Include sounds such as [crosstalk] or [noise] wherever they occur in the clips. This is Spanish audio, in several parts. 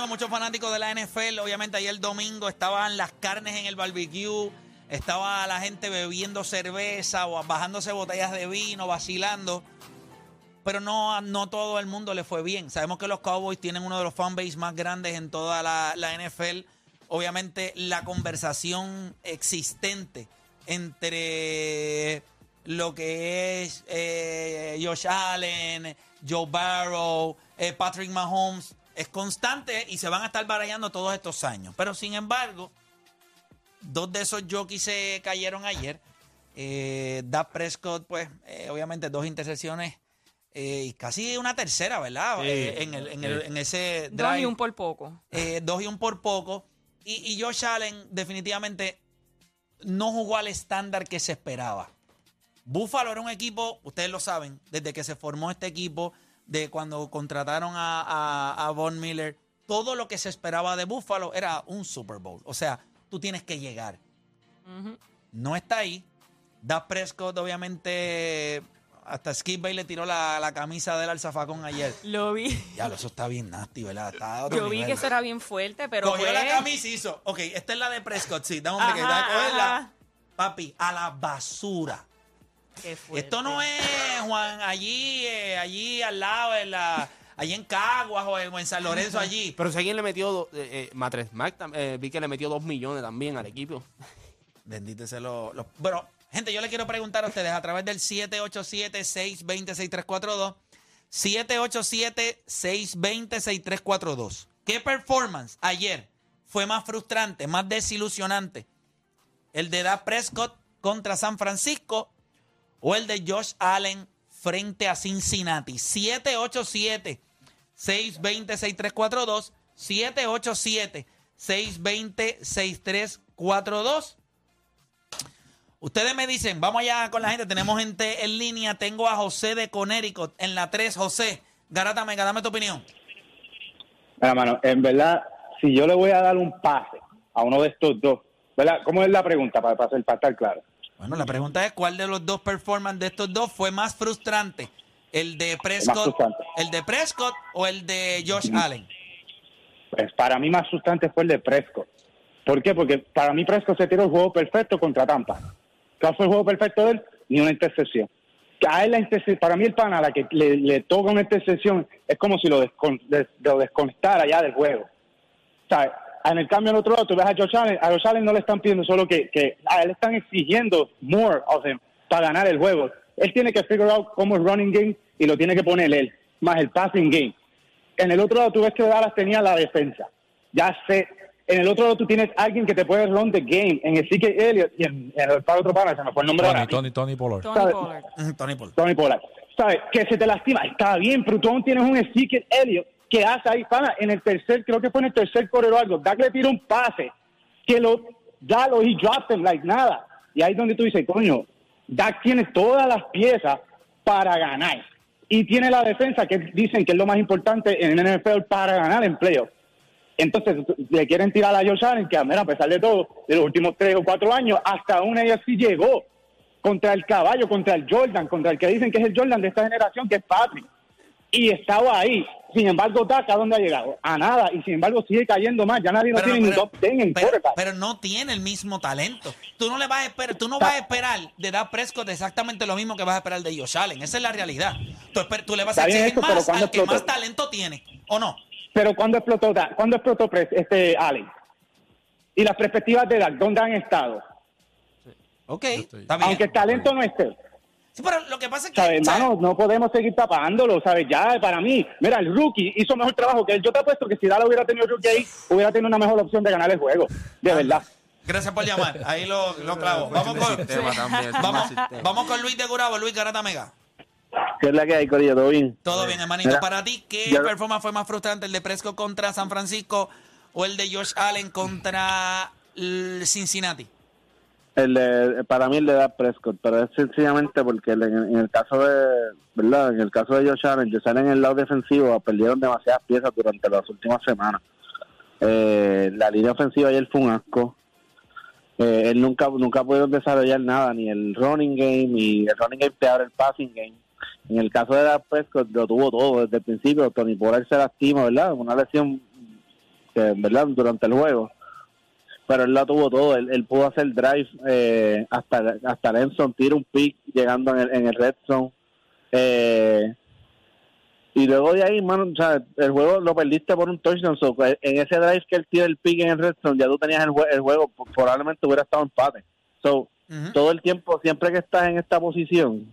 tenemos muchos fanáticos de la NFL. Obviamente ayer domingo estaban las carnes en el barbecue, estaba la gente bebiendo cerveza o bajándose botellas de vino, vacilando. Pero no, no todo el mundo le fue bien. Sabemos que los Cowboys tienen uno de los fanbase más grandes en toda la, la NFL. Obviamente la conversación existente entre lo que es eh, Josh Allen, Joe Barrow, eh, Patrick Mahomes es constante y se van a estar barallando todos estos años. Pero sin embargo, dos de esos jockeys se cayeron ayer. Eh, Dak Prescott, pues, eh, obviamente dos intercepciones eh, y casi una tercera, ¿verdad? Sí, Eh, en, el, en, el- sí. en ese Dos drive. y un por poco. Eh, dos y un por poco. Y, y Josh Allen definitivamente no jugó al estándar que se esperaba. Buffalo era un equipo, ustedes lo saben, desde que se formó este equipo, de cuando contrataron a, a- a Von Miller, todo lo que se esperaba de Buffalo era un Super Bowl. O sea, tú tienes que llegar. No está ahí. Dak Prescott, obviamente, hasta Skip Bay le tiró la, la camisa del alzafacón ayer. Lo vi. Ya, eso está bien nasty, ¿verdad? Está Yo vi que eso era bien fuerte, pero Cogió fue- la camisa y hizo. Ok, esta es la de Prescott, sí. Dame un dame cogerla. Papi, a la basura. Qué fuerte. Esto no es, Juan, allí, eh, allí al lado, en la, allí en Caguas o en, o en San Lorenzo, allí. Pero si alguien le metió, do- eh, eh, Matres Mac, tam- eh, vi que le metió dos millones también al equipo. Bendito sea los... los- Bueno, gente, yo le quiero preguntar a ustedes a través del 787-620-6342. 787-620-6342. ¿Qué performance ayer fue más frustrante, más desilusionante? ¿El de Dak Prescott contra San Francisco o el de Josh Allen frente a Cincinnati? 787-620-6342. 787-620-6342. Ustedes me dicen, vamos allá con la gente, tenemos gente en línea, tengo a José de Connecticut en la 3, José, Garata Mega, dame tu opinión. Mira, mano, en verdad, si yo le voy a dar un pase a uno de estos dos, ¿verdad? ¿Cómo es la pregunta para, para, para estar claro? Bueno, la pregunta es, ¿cuál de los dos performances de estos dos fue más frustrante? ¿El de Prescott, el de Prescott o el de Josh Allen? Pues para mí más frustrante fue el de Prescott. ¿Por qué? Porque para mí Prescott se tiró el juego perfecto contra Tampa. ¿Cuál fue el juego perfecto de él? Ni una intercepción. A él la para mí el pana, a la que le, le toca una intercepción, es como si lo, descon- des- lo desconectara ya del juego. O sea, en el cambio, al otro lado, tú ves a Josh Allen, a Josh Allen no le están pidiendo solo que, que a él le están exigiendo more of him para ganar el juego. Él tiene que figure out cómo es running game y lo tiene que poner él, más el passing game. En el otro lado, tú ves que Dallas tenía la defensa. Ya sé. En el otro lado, tú tienes alguien que te puede run the game. En el CK Elliott y en, en el para otro pana, se me fue el nombre Tony, mismo. Tony, Tony Pollard. Tony ¿sabes? Pollard. [laughs] Tony Paul. Tony Pollard. ¿Sabes? Que se te lastima. Está bien, pero tú aún tienes un Ezekiel Elliott que hace ahí, pana, en el tercer, creo que fue en el tercer correo o algo. Dak le tira un pase que lo, da lo, he dropped him like nada. Y ahí es donde tú dices, coño, Dak tiene todas las piezas para ganar. Y tiene la defensa que dicen que es lo más importante en el NFL para ganar playoffs. Entonces le quieren tirar a Josh Allen, que a pesar de todo, de los últimos tres o cuatro años, hasta una AFC llegó contra el caballo, contra el Jordan, contra el que dicen que es el Jordan de esta generación, que es Patrick. Y estaba ahí. Sin embargo, Dak, ¿a dónde ha llegado? A nada. Y sin embargo, sigue cayendo más. Ya nadie lo tiene ni top 10 en pero- quarterback. pero no tiene el mismo talento. Tú no le vas a esperar, tú no vas a esperar de Dak Prescott exactamente lo mismo que vas a esperar de Josh Allen. Esa es la realidad. Tú, tú le vas a exigir eso, pero más ¿cuándo al que explotó? más talento tiene, ¿o no? Pero ¿cuándo explotó Dak? ¿Cuándo explotó este Allen? Y las perspectivas de Dak, ¿dónde han estado? Ok, está bien. Aunque el talento no esté. Sí, pero lo que pasa es que... ¿Sabes, ¿sabes? hermano? No podemos seguir tapándolo, ¿sabes? Ya, para mí, mira, el rookie hizo mejor trabajo que él. Yo te apuesto que si Dallas hubiera tenido rookie ahí, hubiera tenido una mejor opción de ganar el juego. De verdad. Gracias por llamar. Ahí lo, lo clavo. Vamos con, sistema también, es [laughs] vamos, vamos con Luis de Gurabo. Luis Garata Mega. ¿Qué es la que hay, Corillo? ¿Todo bien? Todo bien, hermanito. Mira, Para ti, ¿qué ya- performance fue más frustrante? ¿El de Prescott contra San Francisco o el de Josh Allen contra el Cincinnati? Para mí el de Dak Prescott, pero es sencillamente porque en, el caso de, ¿verdad? En el caso de Josh Allen, Josh Allen en el lado defensivo perdieron demasiadas piezas durante las últimas semanas. Eh, la línea ofensiva ayer fue un asco. Eh, él nunca nunca pudo desarrollar nada, ni el running game, ni el running game peor el passing game. En el caso de Dak Prescott lo tuvo todo desde el principio. Tony Pollard se lastima, ¿verdad? Una lesión ¿verdad? Durante el juego. Pero él la tuvo todo. Él, él pudo hacer drive eh, hasta hasta Lenson, tira un pick llegando en el, en el red zone. Eh, y luego de ahí, mano, o sea, el juego lo perdiste por un touchdown. So, en ese drive que él tira el pick en el red zone, ya tú tenías el, jue- el juego, probablemente hubiera estado empate. So, todo el tiempo, siempre que estás en esta posición,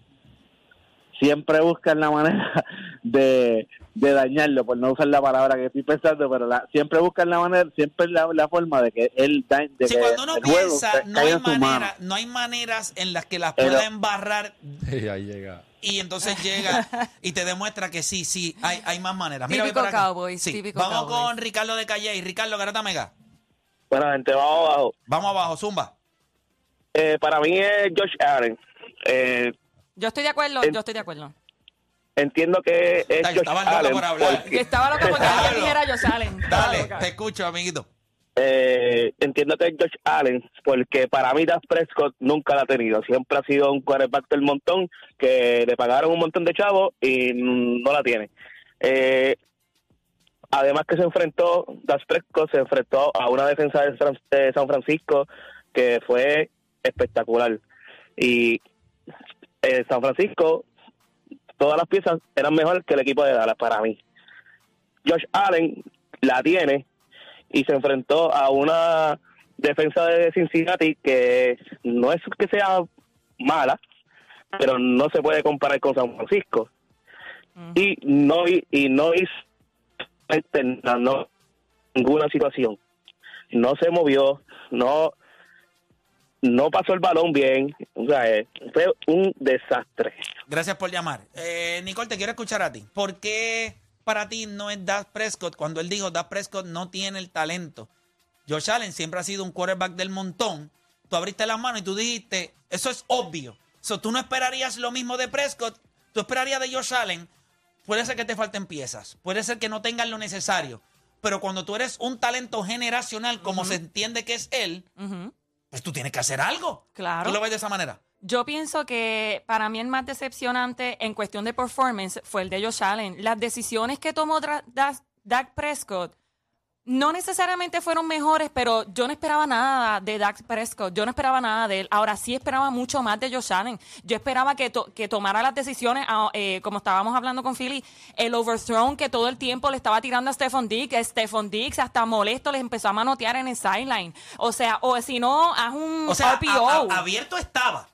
siempre buscan la manera [laughs] de, de dañarlo, por no usar la palabra que estoy pensando, pero la, siempre buscan la manera, siempre la, la forma de que él da, de Sí, que cuando uno juego piensa, no hay, manera, no hay maneras en las que las Pero- pueda embarrar [laughs] Y ahí llega. y entonces llega y te demuestra que sí, sí, hay, hay más maneras. Mira, Típico. Cowboys, Sí, típico Vamos Cowboys. con Ricardo de Calle y Ricardo Garata Mega. Bueno, gente, vamos abajo. Vamos abajo, Zumba. Eh, para mí es Josh Allen. Eh, Yo estoy de acuerdo, En- yo estoy de acuerdo. Entiendo que es Está- Josh estaba loco Allen por hablar. Que estaba loca porque Dale. alguien dijera yo salen. Dale, te escucho, amiguito. eh, entiendo que es Josh Allen porque para mí Dak Prescott nunca la ha tenido. Siempre ha sido un quarterback del montón que le pagaron un montón de chavos y mm, no la tiene. Eh, además que se enfrentó, Dak Prescott se enfrentó a una defensa de San, de San Francisco que fue espectacular. Y eh, San Francisco, todas las piezas eran mejores que el equipo de Dallas para mí. Josh Allen la tiene y se enfrentó a una defensa de Cincinnati que no es que sea mala, pero no se puede comparar con San Francisco. Y no y no hizo no, no- ninguna situación. No se movió, no no pasó el balón bien, o sea, eh, fue un desastre. Gracias por llamar. Eh, Nicole, te quiero escuchar a ti. ¿Por qué para ti no es Dak Prescott cuando él dijo Dak Prescott no tiene el talento? Josh Allen siempre ha sido un quarterback del montón. Tú abriste las manos y tú dijiste, eso es obvio. So, tú no esperarías lo mismo de Prescott, tú esperarías de Josh Allen. Puede ser que te falten piezas, puede ser que no tengan lo necesario, pero cuando tú eres un talento generacional, como se entiende que es él, pues tú tienes que hacer algo. Claro. ¿Tú lo ves de esa manera? Yo pienso que para mí el más decepcionante en cuestión de performance fue el de Josh Allen. Las decisiones que tomó Dak Prescott no necesariamente fueron mejores, pero yo no esperaba nada de Dak Prescott. Yo no esperaba nada de él. Ahora sí esperaba mucho más de Josh Allen. Yo esperaba que, to- que tomara las decisiones, ah, eh, como estábamos hablando con Philly, el overthrown que todo el tiempo le estaba tirando a Stephon Diggs. Stephon Diggs hasta molesto les empezó a manotear en el sideline. O sea, o si no, haz un O sea, RPO. a- a- abierto estaba.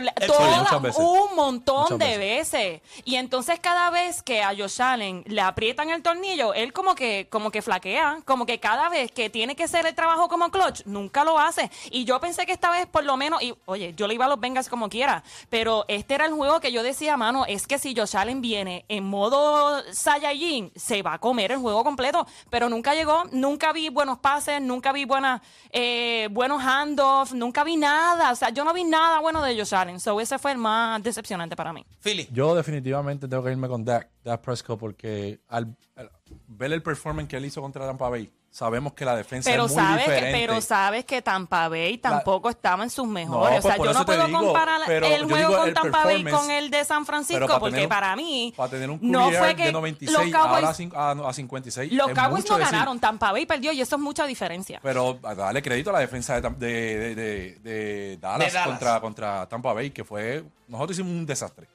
Sí, toda- veces. un montón de veces. Y entonces cada vez que a Josh Allen le aprietan el tornillo, él como que, como que flaquea, como que cada vez que tiene que hacer el trabajo como clutch, nunca lo hace. Y yo pensé que esta vez por lo menos, y oye, yo le iba a los Bengals como quiera, pero este era el juego que yo decía, mano, es que si Josh Allen viene en modo Saiyajin, se va a comer el juego completo. Pero nunca llegó, nunca vi buenos pases, nunca vi buenas, eh, buenos handoffs, nunca vi nada. O sea, yo no vi nada bueno de Josh Allen. So ese fue el más decepcionante para mí. Philly. Yo definitivamente tengo que irme con Dak, Dak Prescott porque al, al ver el performance que él hizo contra Tampa Bay, sabemos que la defensa Pero es muy sabes, que, diferente. pero sabes que Tampa Bay tampoco estaba en sus mejores. No, o sea, pues por yo no puedo digo, comparar pero el juego con el Tampa Bay con el de San Francisco, para porque un- para mí Para tener un no fue que de 96 los Cowboys, ahora a, cin- a- a 56 los Cowboys no decir. ganaron, Tampa Bay perdió y eso es mucha diferencia. Pero a darle crédito a la defensa de, de, de- de- de Dallas, De Dallas. Contra, contra Tampa Bay, que fue. Nosotros himos un desastre.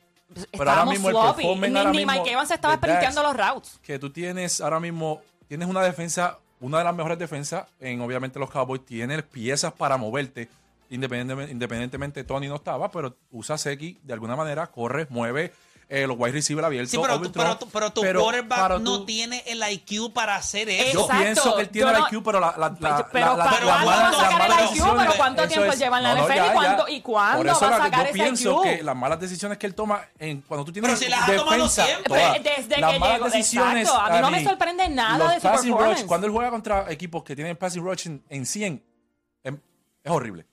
Pero ahora mismo el sloppy. performance Ni, ahora ni mismo Mike Evans estaba sprinteando los routes. Que tú tienes ahora mismo. Tienes una defensa, una de las mejores defensas en obviamente los Cowboys. Tienes piezas para moverte. Independientemente, independientemente Tony no estaba, pero usa Seki de alguna manera, corre, mueve. Eh, los wide receivers abiertos. Sí, pero, tu- overthrow, pero, tu- pero tu pero quarterback para no tú- tiene el IQ para hacer eso. Yo pienso que él tiene el IQ, pero la, la, la, pero la- la- ¿para la cuándo mala- va a las sacar el IQ? ¿Pero cuánto tiempo es- lleva en la no, no, NFL? ya, ¿Y cuándo- y cuándo Por eso va a la que sacar yo ese pienso IQ? que las malas decisiones que él toma en, cuando tú tienes Pero si las ha tomado defensa, siempre. todas, Desde las que malas llegó, decisiones, exacto. A mí no me sorprende nada de su passing rush, performance. cuando él juega contra equipos que tienen passing rush en, en 100, es, es horrible.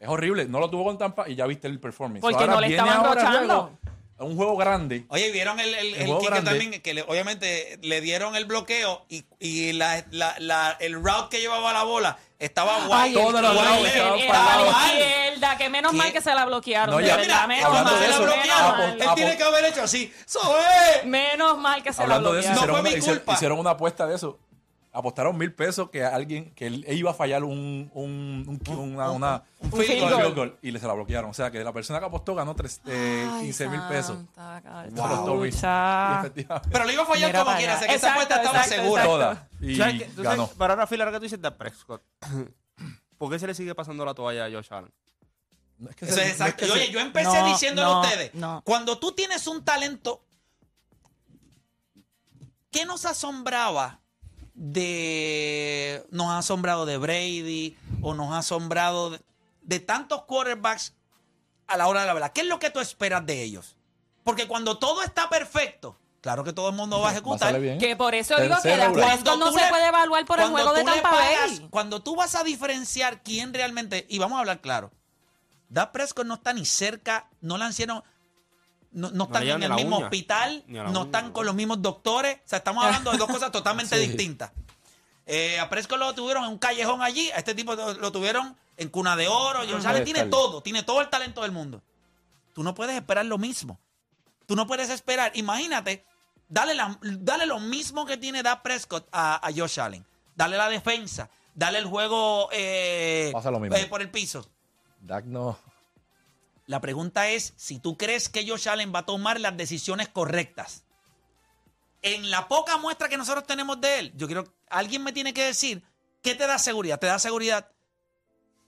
Es horrible. No lo tuvo con Tampa y ya viste el performance. Porque Ahora no le estaban rochando. Un juego grande. Oye, ¿vieron el, el, El el kick que también? Que le- obviamente le dieron el bloqueo y, y la, la, la- el route que llevaba la bola estaba guay. Todos los Guay, routes le- estaban Él para era el a lado. la izquierda, que menos ¿Qué? mal que se la bloquearon. No, de ya, verdad, Mira, menos hablando cuando de se mal, la menos bloquearon, Apple- mal. él tiene que haber hecho así. ¡Eso es! Menos mal que se Hablando la de eso, bloquearon. No fue mi hicieron- culpa. hicieron una apuesta de eso. Apostaron mil pesos que alguien, que él iba a fallar un, un, un, una, una- un un field field goal. goal, y le se la bloquearon. O sea que la persona que apostó ganó tres, eh, 15 mil pesos. Eso apostó mil. Y efectivamente, Pero lo iba a fallar Mira como quiera. Sé que esa apuesta estaba exacto, segura. Y ganó. Para Phil, ahora que tú dices de Prescott, [clears throat] ¿por qué se le sigue pasando la toalla a Josh Allen? No es que Eso se- es no es que Oye, se- yo empecé No, diciéndole a ustedes, no. cuando tú tienes un talento, ¿qué nos asombraba de... Nos ha asombrado de Brady o nos ha asombrado de, de tantos quarterbacks a la hora de la verdad? ¿Qué es lo que tú esperas de ellos? Porque cuando todo está perfecto, claro que todo el mundo va a ejecutar. Que por eso digo que regular. Prescott no se le- puede evaluar por el cuando juego de Tampa pagas- Bay. Cuando tú vas a diferenciar quién realmente, y vamos a hablar claro, Dak Prescott no está ni cerca, no le hicieron, no, no están en el mismo uña. hospital, no están con los mismos doctores, o sea, estamos hablando de dos cosas [laughs] totalmente Sí. distintas. Eh, a Prescott lo tuvieron en un callejón allí, a este tipo lo, tuvieron en cuna de oro, o sea, Puede le tiene todo, tiene todo el talento del mundo. Tú no puedes esperar lo mismo. Tú no puedes esperar. Imagínate, dale, la- dale lo mismo que tiene Dak Prescott a, a Josh Allen. Dale la defensa. Dale el juego eh, Pasa lo mismo. eh, por el piso. Dak no. La pregunta es si tú crees que Josh Allen va a tomar las decisiones correctas. En la poca muestra que nosotros tenemos de él, yo quiero, alguien me tiene que decir, ¿qué te da seguridad? ¿Te da seguridad?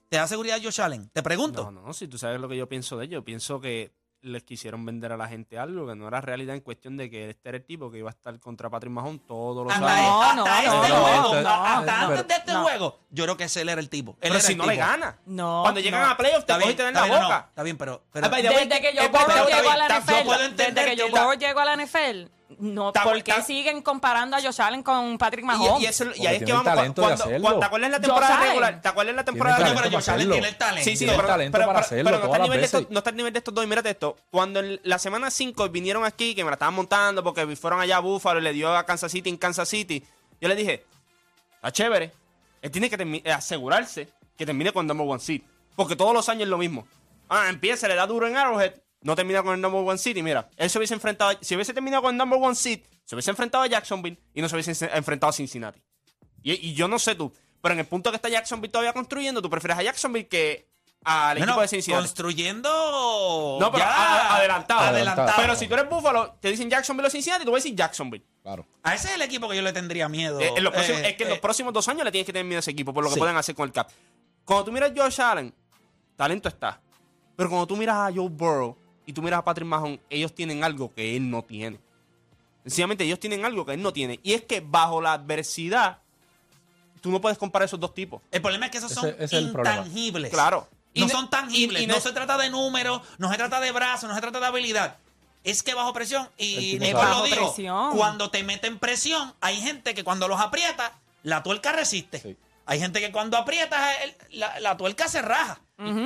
¿Te da seguridad Josh Allen? Te pregunto. No, no, si tú sabes lo que yo pienso de ellos, pienso que les quisieron vender a la gente algo que no era realidad en cuestión de que este era el tipo que iba a estar contra Patrick Mahomes todos los Hasta, años. No, hasta no, este no, juego, no, hasta no, antes de este no. juego, yo creo que ese él era el tipo. Él Pero si el no le tipo. gana. No, Cuando llegan no. a playoffs te Está cogen bien, y te den está la bien, boca. está bien, pero, pero way, Desde que pero- llegó a la yo puedo NFL, entender desde que Burrow llegó a la NFL, no, ¿por qué siguen comparando a Josh Allen con Patrick Mahomes? Y, y eso- y ahí es que vamos. Cuando, cuando- ¿Te acuerdas la Josh temporada Allen. regular? ¿Te acuerdas la temporada regular? pero Josh Allen tiene el talento. Sí, sí, Tiene no, el pero, talento pero- para pero- hacerlo pero no está todas al las nivel de veces. estos, no está al nivel de estos dos. Y mírate esto. Cuando en la semana 5 vinieron aquí, que me la estaban montando porque fueron allá a Buffalo y le dio a Kansas City en Kansas City, yo le dije, está chévere. Él tiene que asegurarse que termine con number one seed. Porque todos los años es lo mismo. Ah, empieza, le da duro en Arrowhead, no termina con el number one seed. Y mira, él se hubiese enfrentado, si hubiese terminado con el number one seed, se hubiese enfrentado a Jacksonville y no se hubiese enfrentado a Cincinnati. Y, y yo no sé tú, pero en el punto que está Jacksonville todavía construyendo, tú prefieres a Jacksonville que al equipo de Cincinnati. construyendo. No, pero ya, a- adelantado. adelantado. Pero si tú eres Buffalo, te dicen Jacksonville o Cincinnati, tú vas a decir Jacksonville. Claro. A ese es el equipo que yo le tendría miedo. Eh, en los próximos- Eh, es que en eh, los próximos dos años le tienes que tener miedo a ese equipo por lo que Sí. pueden hacer con el cap. Cuando tú miras a Josh Allen, talento está. Pero cuando tú miras a Joe Burrow y tú miras a Patrick Mahomes, ellos tienen algo que él no tiene. Sencillamente ellos tienen algo que él no tiene. Y es que bajo la adversidad, tú no puedes comparar esos dos tipos. El problema es que esos son Ese- intangibles. Claro. No Y son tangibles. y- y no, no- se trata de números, no se trata de brazos, no se trata de habilidad. Es que bajo presión, y lo dijo, presión. cuando te meten presión, hay gente que cuando los aprieta, la tuerca resiste. Sí. Hay gente que cuando aprietas, el- la, la tuerca se raja.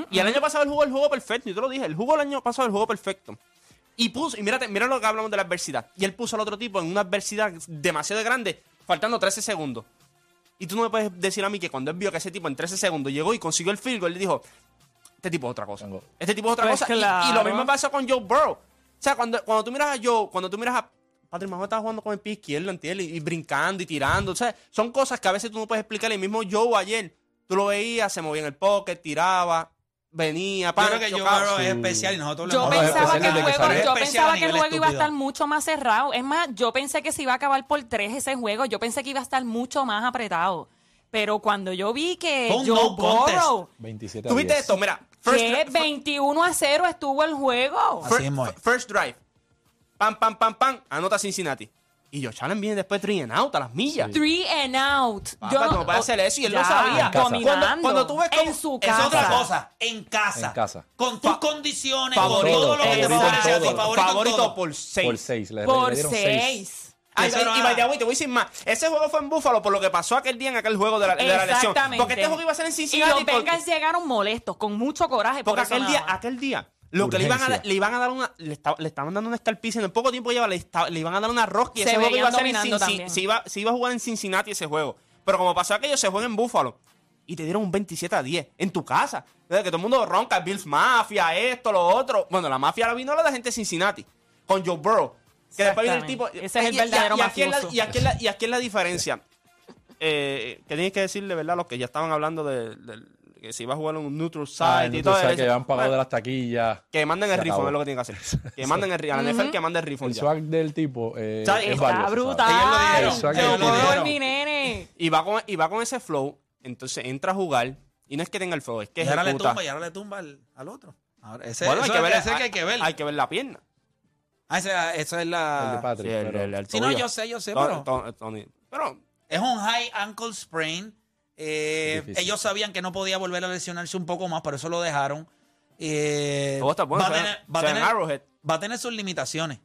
Y el año pasado él jugó el juego perfecto, y te lo dije, él jugó el año pasado el juego perfecto. Y puso, y mírate, mira lo que hablamos de la adversidad. Y él puso al otro tipo en una adversidad demasiado grande, faltando 13 segundos. Y tú no me puedes decir a mí que cuando él vio que ese tipo en 13 segundos llegó y consiguió el field goal, le dijo, este tipo es otra cosa. Tengo- Este tipo es otra Pues cosa. Y- Y, claro. lo mismo pasa con Joe Burrow. O sea, cuando, cuando tú miras a Joe, cuando tú miras a Patrick Mahomes estaba jugando con el pie izquierdo, ¿entiendes? Y, y brincando y tirando. O sea, son cosas que a veces tú no puedes explicar. El mismo Joe ayer, tú lo veías, se movía en el pocket, tiraba, venía, Yo creo que. Burrow es especial y nosotros lo Yo pensaba especial que el juego, yo pensaba que el juego iba a estar mucho más cerrado. Es más, yo pensé que se iba a acabar por tres ese juego. Yo pensé que iba a estar mucho más apretado. Pero cuando yo vi que un Joe no contest. Burrow, 27 a ¿Tú viste 10. esto? Mira, first, que dri- 21 a 0 estuvo el juego. First drive. Pam, pam, pam, pam. Anota Cincinnati. Y Josh Allen viene después three and out a las millas. Three and out. Papá, ¿cómo puede hacer eso? Y él lo Ya, sabía. Casa. Dominando. Cuando- cuando tú ves cómo- en su Es casa. otra cosa. En casa. En casa. Con tus condiciones, favorito, con todo lo que te favorece a ti. Favorito, en Favorito todo. por 6. Por 6. Le, Por le dieron 6. Ay, Eso no y way, te voy a decir más. Ese juego fue en Búfalo por lo que pasó aquel día en aquel juego de la, de la lesión. Exactamente. Porque este juego iba a ser en Y Cincinnati. los porque- Bengals llegaron molestos, con mucho coraje. Porque por aquel nada día, aquel día, lo que le iban, a, le iban a dar una. Le, esta- le estaban dando una escalpiza en el poco tiempo que lleva, le, iban a dar una rosca y Se ese juego iba a ser en Cincinnati. también. Se iba, se iba a jugar en Cincinnati ese juego. Pero como pasó aquello, se juega en Búfalo. Y te dieron un 27 a 10 en tu casa. Desde que todo el mundo ronca, Bills Mafia, esto, lo otro. Bueno, la mafia la vino la de gente de Cincinnati. Con Joe Burrow. Que después viene el tipo. Ese es el y- y- verdadero y aquí es la- mafioso. y aquí es la- y aquí es la diferencia. eh, ¿qué tienes que decirle, verdad? Los que ya estaban hablando de, de- que si iba a jugar en un neutral site Ah, y todo eso. que han pagado Bueno, de las taquillas. Que manden el acabó. es lo que tienen que hacer. Que [laughs] manden el refund. A la NFL que mande el refund El ya. swag del tipo eh, Está- es Está valioso, brutal. Ellos lo dijeron, Yo mi nene. Y va, con, y va con ese flow, entonces entra a jugar. Y no es que tenga el flow, es que Y ahora le tumba, y ahora le tumba al, al otro. Ahora, ese, Bueno, hay que ver, ese es que hay que ver. Hay que ver la pierna. Ah, ese- eso es El de la... Patrick, Sí, el- pero- el- el Sí, no, yo sé, yo sé, pero... Tony. Pero Es un high ankle sprain. Eh, ellos sabían que no podía volver a lesionarse un poco más, por eso lo dejaron. Eh, todo está bueno. va, sea- tener, va a sea tener- Arrowhead. va a tener sus limitaciones.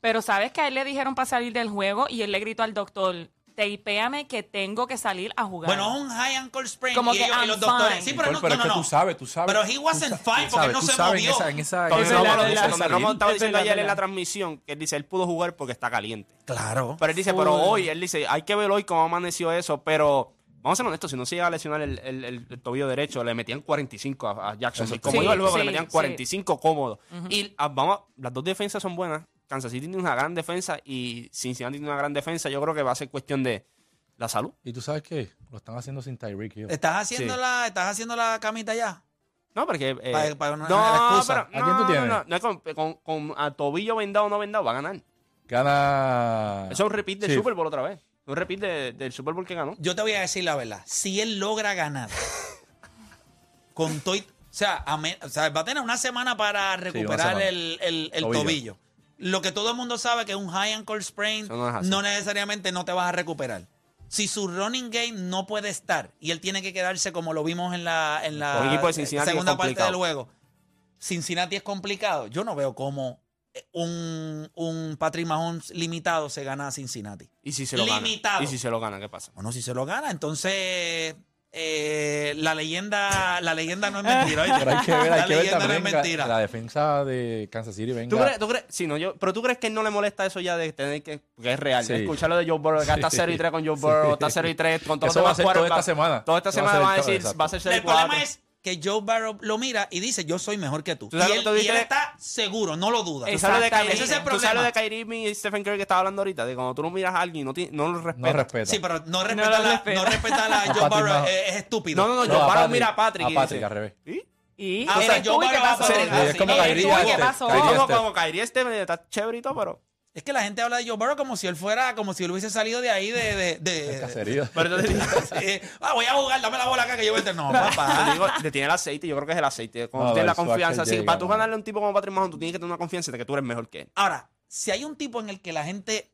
Pero sabes que a él le dijeron para salir del juego y él le gritó al doctor, teipéame que tengo que salir a jugar. Bueno, es un high ankle sprain. Como y, que ellos- y los doctores. fine. Sí, pero, Nicole, no, pero no, es no, que no. tú sabes, tú sabes. Pero he wasn't fine porque sabes, no tú se sabes movió. En esa, en esa, en Tony esa- verdad, Romo es dice, verdad. Tony salir. Romo estaba Es diciendo ayer en la transmisión que él dice, él pudo jugar porque está caliente. Claro. Pero él dice, pero hoy, él dice, hay que ver hoy cómo amaneció eso, pero vamos a ser honestos, si no se llega a lesionar el, el- el- el tobillo derecho, le metían 45 a, a Jacksonville. Como Sí, iba el juego, le sí, metían sí. 45 cómodos. Y ah, vamos, las dos defensas son buenas. Kansas City tiene una gran defensa y Cincinnati tiene una gran defensa. Yo creo que va a ser cuestión de la salud. ¿Y tú sabes qué? Lo están haciendo sin Tyreek Hill. ¿Estás haciendo, Sí. la, ¿Estás haciendo la camita ya? No, porque... eh, una- no, pero... ¿A quién tú no, tienes? No, no, no con, con- con a tobillo vendado o no vendado, va a ganar. Gana. Eso es un repeat del Sí. Super Bowl otra vez. Un repeat de- del Super Bowl que ganó. Yo te voy a decir la verdad. Si él logra ganar [laughs] con todo. y- O sea, a me- o sea, va a tener una semana para recuperar semana. el, el- el Tobillo. tobillo. Lo que todo el mundo sabe que un high ankle sprain Eso no es así. no necesariamente no te vas a recuperar. Si su running game no puede estar y él tiene que quedarse como lo vimos en la, en la Con el equipo de Cincinnati segunda parte complicado. del juego, Cincinnati es complicado. Yo no veo cómo un, un Patrick Mahomes limitado se gana a Cincinnati. Y si se lo Limitado. gana. Y si se lo gana, ¿qué pasa? Bueno, si se lo gana, entonces eh, la leyenda la leyenda no es mentira. ¿oíste? Pero hay que ver, la hay que ver leyenda no también es la- mentira. la defensa de Kansas City venga. ¿Tú crees, tú crees, sí, no, yo, pero tú crees que no le molesta eso ya de tener que, porque es real, Sí. escuchar lo de Joe Burrow, que está Sí. 0 y 3 con Joe Burrow, está 0 y 3 con todos los va a demás ser toda esta semana. Toda esta Eso va a semana ser van a decir, exacto. va a ser 6 El problema es que Joe Barrow lo mira y dice, yo soy mejor que tú. ¿Tú Y él, tú y está seguro, no lo duda. ¿Tú de. Kyrie, Ese es el tú sabes lo de problema. Kyrie y Stephen Curry que estaba hablando ahorita? De cuando tú no miras a alguien y no, no lo No respetas. respeta. Sí, pero no lo respetar la, respeta. no respetar [laughs] a Joe Barrow es, es estúpido. No, no, no, No, Joe Patrick, mira a Patrick a y Patrick, dice, al revés. ¿y? Y Ah, o sea, Joe tú, como Kyrie tú, ¿y qué pasó? Como, Kyrie Stephen está chévere y todo, pero... Es que la gente habla de Joe Barrow como si él fuera, como si él hubiese salido de ahí de... de, de- Cacería. pero te digo, [laughs] Sí. ah, voy a jugar, dame la bola acá que yo voy a entrar. No, [laughs] te papá. digo, le tiene el aceite, yo creo que es el aceite. Cuando No, tienes la confianza, que para tú ganarle a un tipo como Patrick Mahomes, tú tienes que tener una confianza de que tú eres mejor que él. Ahora, si hay un tipo en el que la gente...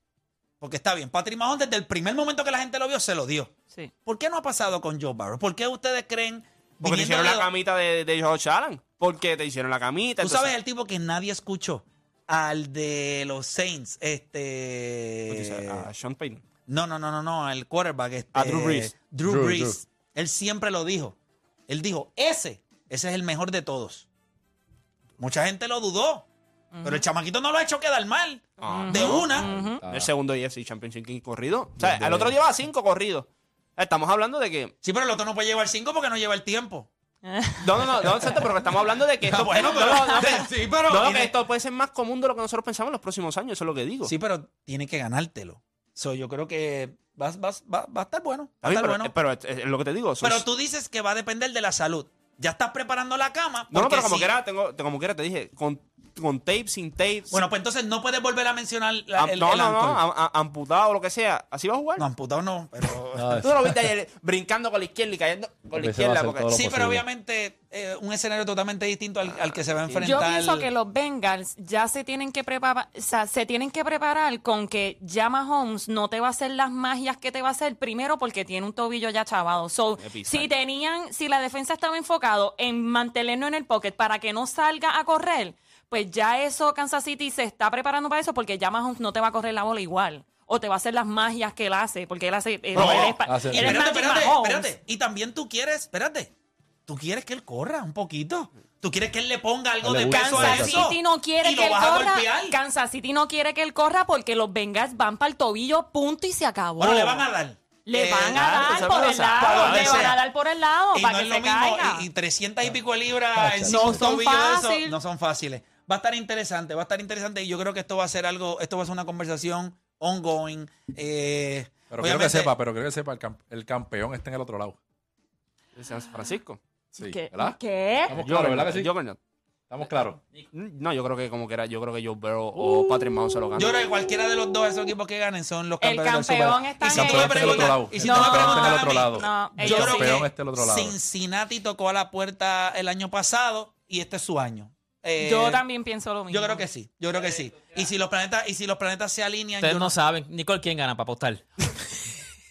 Porque está bien, Patrick Mahomes desde el primer momento que la gente lo vio, se lo dio. Sí. ¿Por qué no ha pasado con Joe Barrow? ¿Por qué ustedes creen... Porque te hicieron la camita de, de Josh Allen. Porque te hicieron la camita. Tú entonces- sabes el tipo que nadie escuchó. Al de los Saints, dice, este... a Sean Payton. No, no, no, no, no, el quarterback. Este, A Drew Brees. Drew, Drew, Brees. Drew. Él siempre lo dijo. Él dijo, ese, ese es el mejor de todos. Mucha gente lo dudó. Pero el chamaquito no lo ha hecho quedar mal. Ah. De una. El segundo EFC Championship King corrido. O sea, el otro lleva cinco corridos. Estamos hablando de que. Sí, pero el otro no puede llevar cinco porque no lleva el tiempo. No, no, no, no, Santo, pero estamos hablando de que [laughs] esto. bueno, no, pero- no, [laughs] no, sí, pero- no, no, tiene- que esto puede ser más común de lo que nosotros pensamos en los próximos años, eso es lo que digo. Sí, pero tiene que ganártelo. So, yo creo que va, va- va- va a estar bueno. A estar pero, bueno. pero es, es lo que te digo. Pero tú dices que va a depender de la salud. Ya estás preparando la cama. no, no, pero como si- quiera, tengo, como quiera te dije, con, con tape, sin tape. Bueno, pues entonces no puedes volver a mencionar la, am- el, no, el no, no, ankle. am- am- amputado o lo que sea. Así va a jugar. No, amputado no, pero... [laughs] No, [laughs] Tú lo viste ayer brincando con la izquierda y cayendo con la izquierda. Porque, Sí, pero obviamente eh, un escenario totalmente distinto al, al que se va a enfrentar. Yo pienso que los Bengals ya se tienen que preparar, o sea, se tienen que preparar con que ya Mahomes no te va a hacer las magias que te va a hacer primero porque tiene un tobillo ya chavado. So, si tenían, si la defensa estaba enfocado en mantenerlo en el pocket para que no salga a correr, pues ya eso Kansas City se está preparando para eso porque ya Mahomes no te va a correr la bola igual. O te va a hacer las magias que él hace, porque él hace. él- No, él es, pa- hace- él es Espérate, espérate, espérate. Y también tú quieres, espérate, tú quieres que él corra un poquito. Tú quieres que él le ponga algo Le de peso a Kansas eso. City no quiere y que lo él a corra. golpear. Kansas City no quiere que él corra porque los Bengals van para el tobillo, punto y se acabó. Bueno, le van a dar. Le Eh, van a dar por el lado, le van a dar por el lado Y para no que es lo se mismo. caiga. Y, y 300 y pico de libras en No son tobillo de eso fácil. no son fáciles. Va a estar interesante, va a estar interesante y yo creo que esto va a ser algo, esto va a ser una conversación ongoing. Eh, Pero quiero que sepa, pero quiero que sepa, el, cam- el campeón está en el otro lado. San Francisco. Sí, ¿Qué? ¿verdad? ¿Qué? Estamos claros, ¿verdad que sí? Juggernaut. Estamos claros. No, yo creo que como que era, yo creo que Joe Burrow o Patrick Mahomes se lo ganan. Yo creo que cualquiera de los dos esos equipos que ganen son los El campeones campeón está en el- El campeón está en el otro lado. y si No, tú me el campeón está en preguntas el otro lado. No, yo ellos creo que está el otro lado. Cincinnati tocó a la puerta el año pasado y este es su año. Eh, Yo también pienso lo mismo. Yo creo que sí, yo creo que sí. Y si los planetas, y si los planetas se alinean, Ustedes yo no no- saben. Nicole, ¿quién gana para apostar?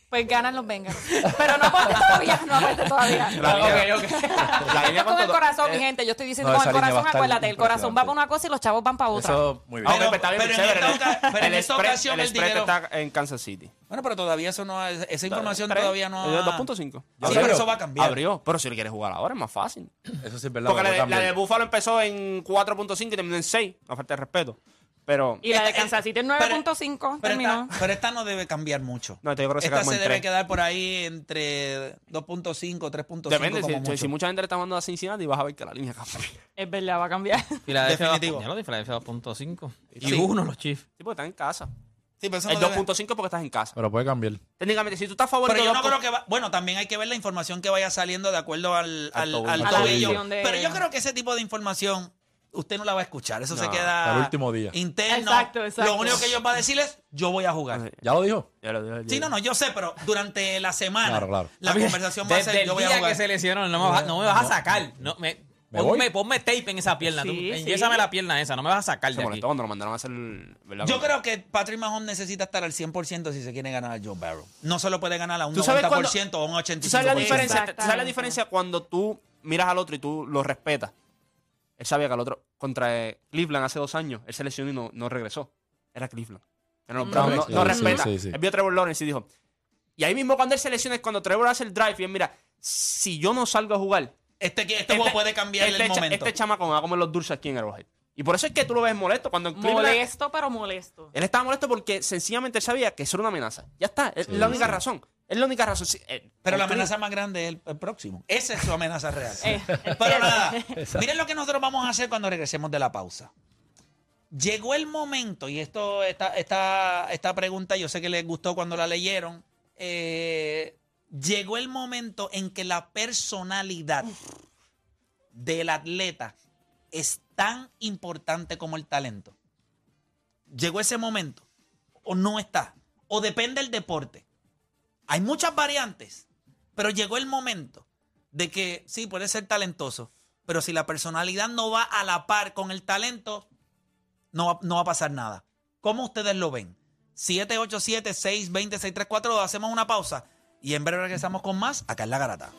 Pues ganan los Bengals. Pero no apueste [laughs] todavía, no apueste todavía. [laughs] La línea- Ok, ok. [laughs] La línea con el corazón, eh, mi gente. Yo estoy diciendo no, con el corazón, acuérdate. El corazón va para una cosa y los chavos van para otra. Eso, muy bien. Ok, está bien, Pero en chévere. esta oca- pero en el esta ocasión el el dinero- está en Kansas City. Bueno, pero todavía eso no es- esa información todavía no eh, ha- 2.5. Sí, Abrió. pero eso va a cambiar. Abrió, pero si le quieres jugar ahora es más fácil. Eso sí es verdad. Porque la de, la de Buffalo empezó en 4.5 y terminó en 6, a falta de respeto. Pero Y la de Kansas City pero- 9.5 Pero terminó. esta, pero esta no debe cambiar mucho. No, esta yo creo que se esta como se en debe tres. quedar por ahí entre 2.5, 3.5 depende, como si, mucho. si mucha gente le está mandando a Cincinnati vas a ver que la línea cambia. Es verdad, va a cambiar. [laughs] Filadelfia Definitivo. Ya lo de Filadelfia 2.5. Y Sí. uno los Chiefs. Sí, porque estás en casa. Sí, pero eso El no debe- 2.5 porque estás en casa. Pero puede cambiar. Técnicamente, si tú estás favorito... Pero yo no dos creo que va, bueno, también hay que ver la información que vaya saliendo de acuerdo al, al, tobillo. al A la tobillo. lesión de- Pero yo creo que ese tipo de información usted no la va a escuchar. Eso se queda hasta el último día. interno. Exacto, exacto. Lo único que ellos van a decir es, yo voy a jugar. ¿Ya lo dijo? Ya lo- ya Sí, no, no, yo sé, pero durante la semana Claro, claro. la conversación va a Desde ser, el yo voy a día jugar. que se lesionó, no me vas, a- no me vas a sacar. No, me, ¿Me voy? ponme, ponme tape en esa pierna. Sí, tú, sí. enyésame la pierna esa. No me vas a sacar Se de aquí. molestó cuando lo mandaron a hacer... ¿verdad? Yo creo que Patrick Mahomes necesita estar al 100% si se quiere ganar a Joe Barrow. No se lo puede ganar a un ¿Tú sabes 90% cuando- o un 85%. ¿Tú sabes, la diferencia, ¿Tú sabes la Exactamente. diferencia cuando tú miras al otro y tú lo respetas? Él sabía que al otro, contra eh, Cleveland hace dos años, él se lesionó y no, no regresó. Era Cleveland. Era los Browns, no, Sí, no sí, respeta. sí, sí. Él vio a Trevor Lawrence y dijo. Y ahí mismo cuando él se lesiona es cuando Trevor hace el drive y él mira, si yo no salgo a jugar, Este, este juego puede cambiar este, el momento. este chamaco me va a comer los dulces aquí en Arrowhead. Y por eso es que tú lo ves molesto cuando en Cleveland... Molesto, pero molesto. Él estaba molesto porque sencillamente él sabía que eso era una amenaza. Ya está, es la única razón. Es la única razón. Sí, eh, Pero la con amenaza más grande es el, el próximo. Esa es su amenaza real. [laughs] Eh, Pero [laughs] nada, miren lo que nosotros vamos a hacer cuando regresemos de la pausa. Llegó el momento, y esto, esta, esta, esta pregunta yo sé que les gustó cuando la leyeron. eh, llegó el momento en que la personalidad del atleta es tan importante como el talento. Llegó ese momento, o no está, o depende del deporte. Hay muchas variantes, pero llegó el momento de que sí, puede ser talentoso, pero si la personalidad no va a la par con el talento, no no va a pasar nada. ¿Cómo ustedes lo ven? 787-620-634, hacemos una pausa y en breve regresamos con más acá en La Garata.